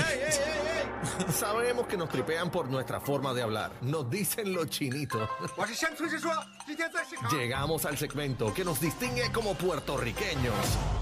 hey, hey, hey. Sabemos que nos tripean por nuestra forma de hablar. Nos dicen los chinitos. Llegamos al segmento que nos distingue como puertorriqueños.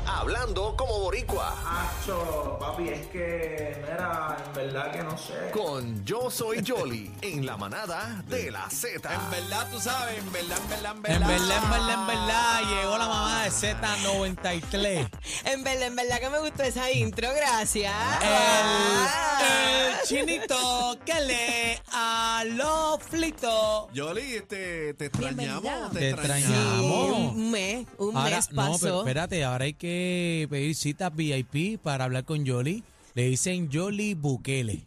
Hablando como boricua. Acho, papi, es que, mira, en verdad que no sé. Con Yo Soy Jolly en la manada de la Z. En verdad, tú sabes, en verdad, en verdad, en verdad. En verdad, en verdad, en verdad, llegó la mamá de Z93. en verdad, en verdad que me gustó esa intro, gracias. El chinito que lee a los flitos. Yoli, este, te extrañamos, te, Te extrañamos. extrañamos. Un mes, un Ahora, mes no, pero pasó. espérate, ahora hay que pedir citas VIP para hablar con Yoli. Le dicen Yoli Bukele.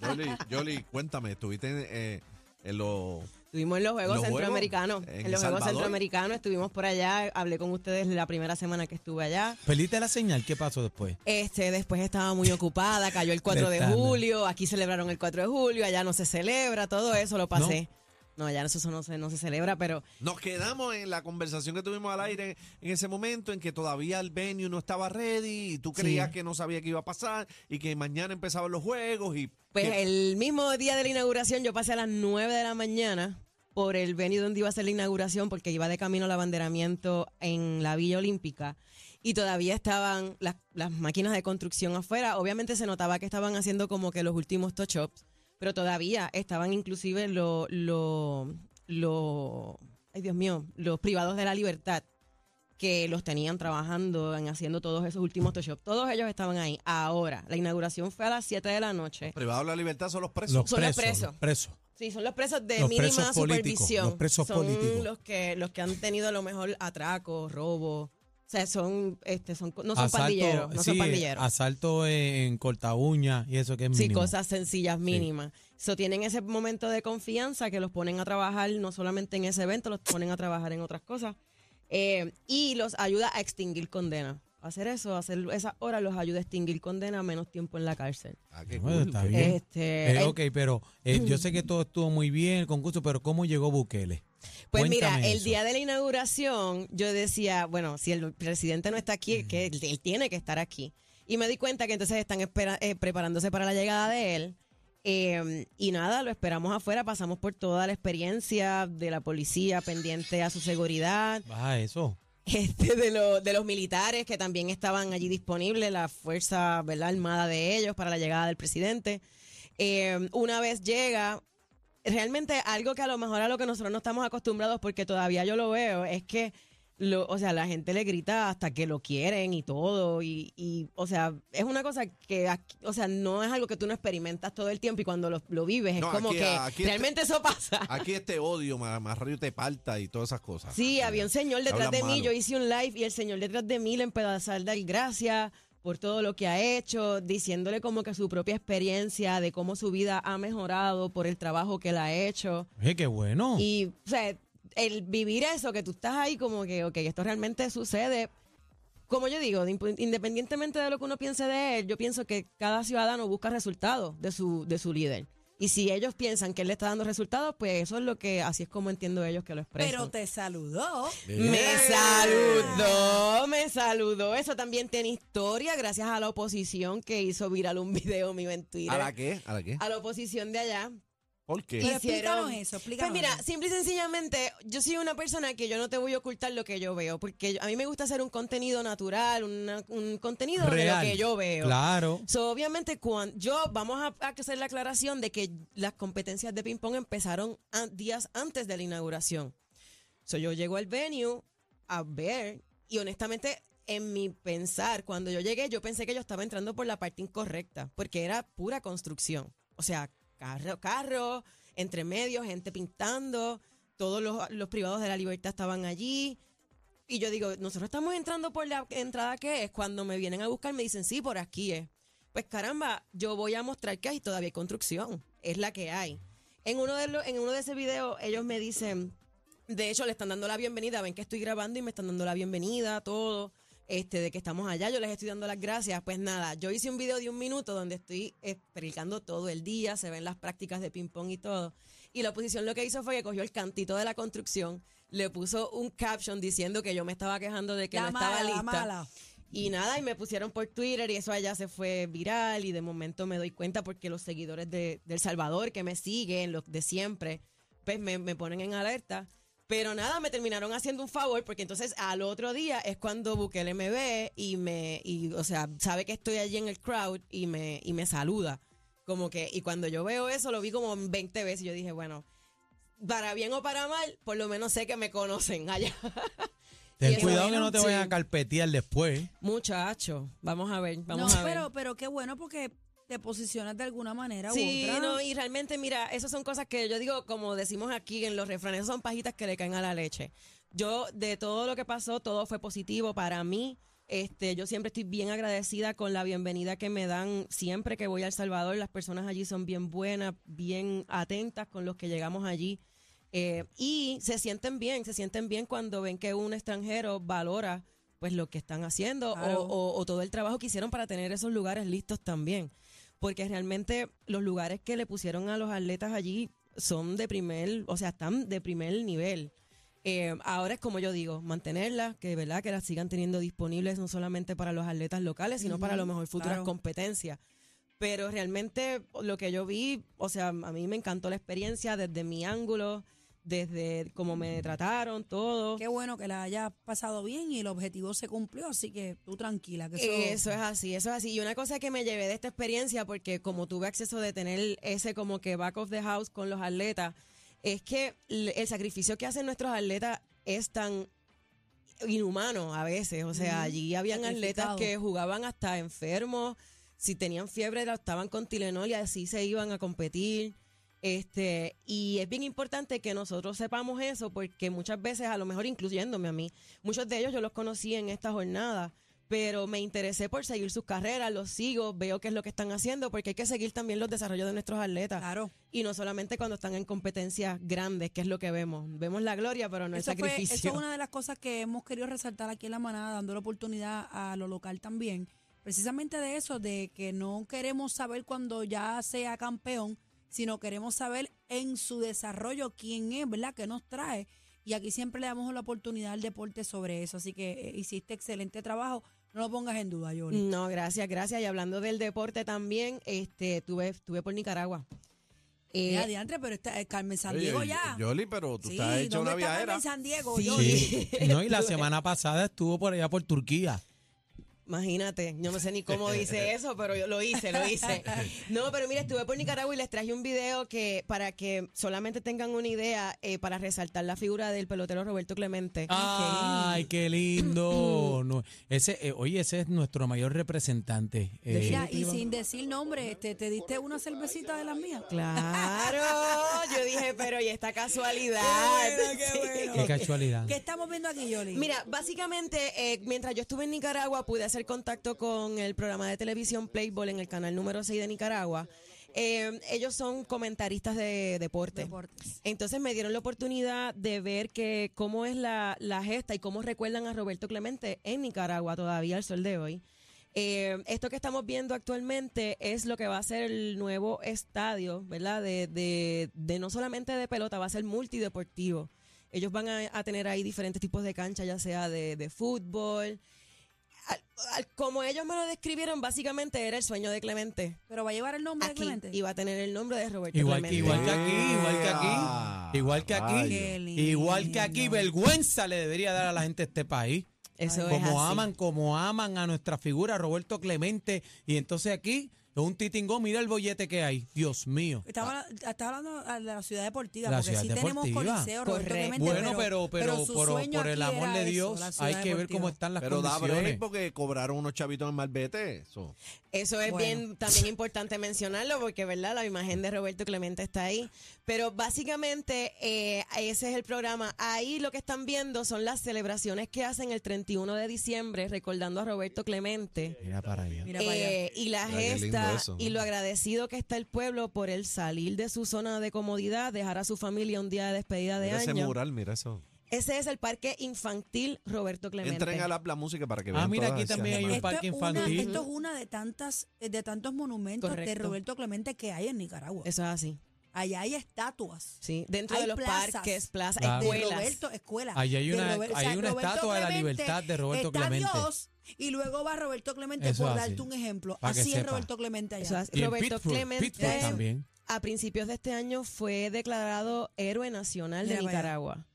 Yoli, Yoli, cuéntame, estuviste en, eh, en los... Estuvimos en los Juegos ¿Los Juegos? Centroamericanos. ¿En los Juegos? Centroamericanos estuvimos por allá. Hablé con ustedes la primera semana que estuve allá. Perdiste la señal, ¿qué pasó después? Este, después estaba muy ocupada, cayó el 4 de julio, aquí celebraron el 4 de julio, allá no se celebra, todo eso lo pasé. No, allá eso no se, no se celebra, pero Nos quedamos en la conversación que tuvimos al aire en ese momento en que todavía el venue no estaba ready y tú creías Sí. que no sabía qué iba a pasar y que mañana empezaban los juegos y... Pues que- el mismo día de la inauguración yo pasé a las 9 de la mañana por el venue donde iba a ser la inauguración porque iba de camino al abanderamiento en la Villa Olímpica y todavía estaban las, las máquinas de construcción afuera. Obviamente se notaba que estaban haciendo como que los últimos touch-ups, pero todavía estaban inclusive los, los, los, ay Dios mío, los privados de la libertad que los tenían trabajando en haciendo todos esos últimos touch-ups. Todos ellos estaban ahí. Ahora, la inauguración fue a las 7 de la noche. Privados de la libertad son los presos. Los Son los presos, presos. los presos. Sí, son los presos de Los mínima presos supervisión. los presos son políticos. los que los que han tenido a lo mejor atracos, robos. O sea, son este son no son Asalto- pandilleros, no sí, son pandilleros. Asalto en corta uña y eso que es Sí, mínimo. cosas sencillas, mínimas. So, tienen ese momento de confianza que los ponen a trabajar no solamente en ese evento, los ponen a trabajar en otras cosas. Eh, y los ayuda a extinguir condena. Hacer eso, hacer esas horas los ayuda a extinguir condena, menos tiempo en la cárcel. Ah, qué Bueno, cool. está bien. Este, Eh, el- ok, pero eh, yo sé que todo estuvo muy bien, el concurso, pero ¿cómo llegó Bukele? Pues mira, el eso. día de la inauguración yo decía, bueno, si el presidente no está aquí, que él, él tiene que estar aquí. Y me di cuenta que entonces están espera- eh, preparándose para la llegada de él. Eh, y nada, lo esperamos afuera, pasamos por toda la experiencia de la policía pendiente a su seguridad, Baja eso. Este, de, lo- de los militares que también estaban allí disponibles, la fuerza ¿verdad? armada de ellos para la llegada del presidente. Eh, una vez llega, realmente algo que a lo mejor a lo que nosotros no estamos acostumbrados, porque todavía yo lo veo, es que lo, o sea, la gente le grita hasta que lo quieren y todo, y, y, o sea, es una cosa que, aquí- o sea, no es algo que tú no experimentas todo el tiempo y cuando lo, lo vives es No, como aquí- que aquí este- realmente eso pasa. Aquí este odio, más, más río te parta y todas esas cosas. Sí, había un señor detrás de mí, malo. yo hice un live y el señor detrás de mí le empezó a dar gracias por todo lo que ha hecho, diciéndole como que su propia experiencia de cómo su vida ha mejorado por el trabajo que él ha hecho. Oye, qué bueno. Y, o sea, el vivir eso, que tú estás ahí como que, ok, esto realmente sucede. Como yo digo, independientemente de lo que uno piense de él, yo pienso que cada ciudadano busca resultados de su, de su líder. Y si ellos piensan que él le está dando resultados, pues eso es lo que, así es como entiendo ellos que lo expresan. Pero te saludó. Me saludó, me saludó. Eso también tiene historia gracias a la oposición que hizo viral un video mío en Twitter. ¿A la qué? ¿A la qué? A la oposición de allá. ¿Por qué? Pero Hicieron- explícanos eso, explícanos Pues mira, eso. simple y sencillamente, yo soy una persona que yo no te voy a ocultar lo que yo veo, porque a mí me gusta hacer un contenido natural, una- un contenido Real. de lo que yo veo. Claro. So, obviamente, cuando yo vamos a, a hacer la aclaración de que las competencias de ping-pong empezaron a- días antes de la inauguración. So, yo llego al venue a ver y honestamente, en mi pensar, cuando yo llegué, yo pensé que yo estaba entrando por la parte incorrecta, porque era pura construcción. O sea, carro, carro, entre medio, gente pintando, todos los, los privados de la libertad estaban allí. Y yo digo, nosotros estamos entrando por la entrada que es. Cuando me vienen a buscar me dicen, sí, por aquí es. pues caramba, yo voy a mostrar que hay todavía construcción, es la que hay. En uno de los, en uno de ese video ellos me dicen, de hecho le están dando la bienvenida, ven que estoy grabando y me están dando la bienvenida, todo, este, de que estamos allá, yo les estoy dando las gracias. Pues nada, yo hice un video de un minuto donde estoy explicando todo el día, se ven las prácticas de ping pong y todo. Y la oposición lo que hizo fue que cogió el cantito de la construcción, le puso un caption diciendo que yo me estaba quejando de que La no estaba mala, la lista. mala. Y nada, y me pusieron por Twitter y eso allá se fue viral y de momento me doy cuenta porque los seguidores de, de El Salvador que me siguen, los de siempre, pues me, me ponen en alerta. Pero nada, me terminaron haciendo un favor porque entonces al otro día es cuando Bukele me ve y me, y, o sea, sabe que estoy allí en el crowd y me, y me saluda. Como que, y cuando yo veo eso lo vi como 20 veces y yo dije, bueno, para bien o para mal, por lo menos sé que me conocen allá. Ten cuidado que no te sí. vayan a carpetear después. Muchacho, vamos a ver, vamos no, a ver. pero, pero qué bueno porque te posicionas de alguna manera Sí, u otra. no, y realmente, mira, esas son cosas que yo digo, como decimos aquí en los refranes, son pajitas que le caen a la leche. Yo, de todo lo que pasó, todo fue positivo para mí. Este, yo siempre estoy bien agradecida con la bienvenida que me dan siempre que voy a El Salvador. Las personas allí son bien buenas, bien atentas con los que llegamos allí. Eh, y se sienten bien, se sienten bien cuando ven que un extranjero valora pues lo que están haciendo o- Claro. o, o todo el trabajo que hicieron para tener esos lugares listos también. Porque realmente los lugares que le pusieron a los atletas allí son de primer, o sea, están de primer nivel. Eh, ahora es como yo digo, mantenerlas, que verdad que las sigan teniendo disponibles no solamente para los atletas locales, sino para lo mejor futuras claro. competencias. Pero realmente lo que yo vi, o sea, a mí me encantó la experiencia desde mi ángulo, desde cómo me trataron, todo. Qué bueno que la hayas pasado bien y el objetivo se cumplió, así que tú tranquila. Que eso, Eso es así, eso es así. Y una cosa que me llevé de esta experiencia, porque como tuve acceso de tener ese como que back of the house con los atletas, es que el sacrificio que hacen nuestros atletas es tan inhumano a veces. O sea, allí habían atletas que jugaban hasta enfermos, si tenían fiebre, la estaban con Tilenol y así se iban a competir. Este, y es bien importante que nosotros sepamos eso porque muchas veces, a lo mejor incluyéndome a mí, muchos de ellos yo los conocí en esta jornada, pero me interesé por seguir sus carreras, los sigo, veo qué es lo que están haciendo, porque hay que seguir también los desarrollos de nuestros atletas. Claro. Y no solamente cuando están en competencias grandes, que es lo que vemos. Vemos la gloria, pero no Eso, el fue- sacrificio. eso es una de las cosas que hemos querido resaltar aquí en la manada, dando la oportunidad a lo local también. Precisamente de eso, de que no queremos saber cuando ya sea campeón, sino queremos saber en su desarrollo quién es, ¿verdad? ¿Qué nos trae? Y aquí siempre le damos la oportunidad al deporte sobre eso. Así que eh, hiciste excelente trabajo. No lo pongas en duda, Yoli. No, gracias, gracias. Y hablando del deporte también, este, tuve, estuve por Nicaragua. Eh, Mira, diantre, pero está, eh, Carmen San Oye, Diego ya. Yoli, pero tú sí, estás hecha ¿dónde una está viajera. Carmen San Diego, Sí. Yoli? Sí. No, y la semana pasada estuvo por allá por Turquía. Imagínate, yo no sé ni cómo dice eso, pero yo lo hice, lo hice. No, pero mira, estuve por Nicaragua y les traje un video que para que solamente tengan una idea, eh, para resaltar la figura del pelotero Roberto Clemente. Ay, qué lindo. No, ese, eh, oye, ese es nuestro mayor representante. Eh, Mira, y sin decir nombre, este, ¿te diste una cervecita de las mías? Claro, yo dije, pero y esta casualidad. Sí. qué casualidad. ¿Qué estamos viendo aquí, Yoli? Mira, básicamente, eh, mientras yo estuve en Nicaragua, pude hacer contacto con el programa de televisión Playboy en el canal número 6 de Nicaragua. Eh, ellos son comentaristas de deporte. Deportes. Entonces me dieron la oportunidad de ver que cómo es la, la gesta y cómo recuerdan a Roberto Clemente en Nicaragua todavía al sol de hoy. Eh, esto que estamos viendo actualmente es lo que va a ser el nuevo estadio, ¿verdad? De, de, de no solamente de pelota, va a ser multideportivo. Ellos van a, a tener ahí diferentes tipos de canchas, ya sea de, de fútbol. Al- al- como ellos me lo describieron, básicamente era el sueño de Clemente. ¿Pero va a llevar el nombre de Aquí Clemente? iba a tener el nombre de Roberto Igual que, Clemente. igual que aquí, igual que Ah, aquí, igual que aquí, Qué lindo. igual que aquí, vergüenza le debería dar a la gente de este país. Eso es como así. aman, como aman a nuestra figura Roberto Clemente y entonces aquí Es un titingón, mira el bollete que hay. Dios mío. Estaba, estaba hablando de la ciudad deportiva, La porque ciudad sí tenemos coliseo. Clemente, Bueno, pero, pero, su pero sueño por el amor de Dios, hay que ver cómo están las Pero da condiciones. break porque cobraron unos chavitos en Malvete. Eso. Eso es Bueno. bien también importante mencionarlo porque, ¿verdad? La imagen de Roberto Clemente está ahí. Pero básicamente eh, ese es el programa. Ahí lo que están viendo son las celebraciones que hacen el 31 de diciembre recordando a Roberto Clemente. Mira para allá. Mira para allá. Eh, y la Mira qué eso. y lo agradecido que está el pueblo por el salir de su zona de comodidad, dejar a su familia un día de despedida de Mira ese año. mural, mira eso. Ese es el parque infantil Roberto Clemente. Entren a la, la música para que vean Ah, mira, todas aquí también hay un parque esto, es una, infantil. esto es una de tantas eh, de tantos monumentos de. Roberto Clemente que hay en Nicaragua. Eso es así. Allá hay estatuas. Sí, dentro Hay de los plazas parques, plazas, Claro. De escuelas. Roberto, escuela. Allí hay una- Robert- hay una Roberto estatua de la Clemente, libertad de Roberto está Clemente. Dios, y luego va Roberto Clemente Eso por así. darte un ejemplo. Pa' que Así es sepa. Roberto Clemente allá. Eso es- Y en Roberto Pittsburgh, Clemente Pittsburgh también. a principios de este año fue declarado héroe nacional de Mira para allá. Nicaragua.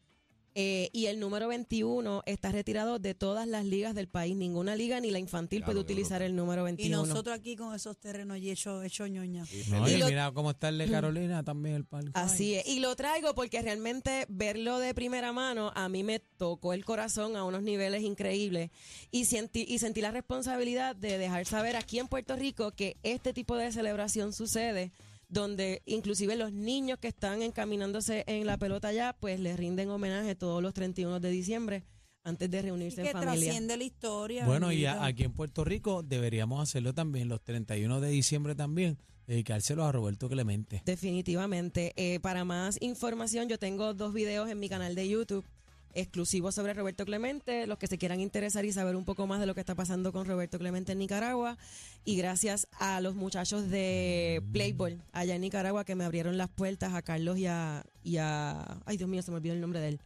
Eh, y el número 21 está retirado de todas las ligas del país. Ninguna liga ni la infantil puede Claro, utilizar el número y 21. nosotros aquí con esos terrenos y hecho, hecho ñoña. No, Y y lo- mira cómo está el de Carolina también el parque. Así es. Y lo traigo porque realmente verlo de primera mano a mí me tocó el corazón a unos niveles increíbles y sentí, y sentí la responsabilidad de dejar saber aquí en Puerto Rico que este tipo de celebración sucede donde inclusive los niños que están encaminándose en la pelota allá pues les rinden homenaje todos los 31 de diciembre antes de Y reunirse que en familia. trasciende la historia. Bueno, y a- aquí en Puerto Rico deberíamos hacerlo también, los 31 de diciembre también, dedicárselo a Roberto Clemente. Definitivamente. Eh, para más información, yo tengo dos videos en mi canal de YouTube exclusivos sobre Roberto Clemente. Los que se quieran interesar y saber un poco más de lo que está pasando con Roberto Clemente en Nicaragua. Y gracias a los muchachos de Playboy allá en Nicaragua que me abrieron las puertas a Carlos y a. Y a ay, Dios mío, se me olvidó el nombre de él.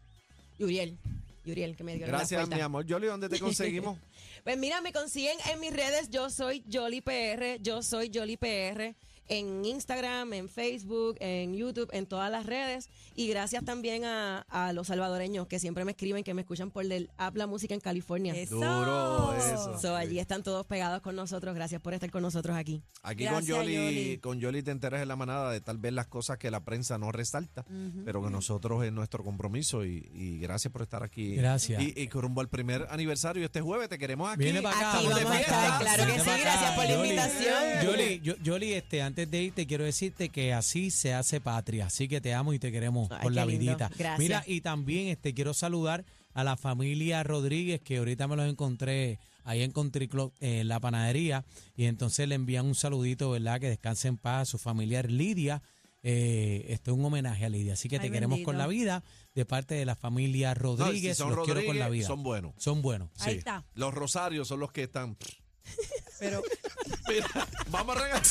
Yuriel. Yuriel, que me dio Gracias, mi amor. Yoli, ¿dónde te conseguimos? Pues mira, me consiguen en mis redes. Yo soy Jolly PR. Yo soy Jolly PR. En Instagram, en Facebook, en YouTube, en todas las redes. Y gracias también a, a los salvadoreños que siempre me escriben, que me escuchan por el app La Música en California. Eso. Duro eso. So, allí están todos pegados con nosotros. Gracias por estar con nosotros aquí. Aquí Gracias, con Yoli, Yoli. con Yoli te enteras en la manada de tal vez las cosas que la prensa no resalta, pero que nosotros es nuestro compromiso y, y gracias por estar aquí. Gracias. Y, y rumbo al primer aniversario este jueves te queremos aquí. Viene para acá. Aquí vamos a estar, claro que sí, gracias por la Yoli. invitación. Yoli, yo- Yoli, este, antes de irte quiero decirte que así se hace patria, así que te amo y te queremos Ay, por la lindo. vidita. Gracias. Mira, y también este quiero saludar a la familia Rodríguez, que ahorita me los encontré ahí en Country Club, eh, en la panadería, y entonces le envían un saludito, ¿verdad? Que descanse en paz a su familiar Lidia. Eh, este es un homenaje a Lidia, así que te Ay, queremos bendito. con la vida de parte de la familia No, Rodríguez. si son los quiero con la Rodríguez, vida. son buenos. Son buenos. Ahí Sí. está. Los rosarios son los que están. Pero vamos a regalar.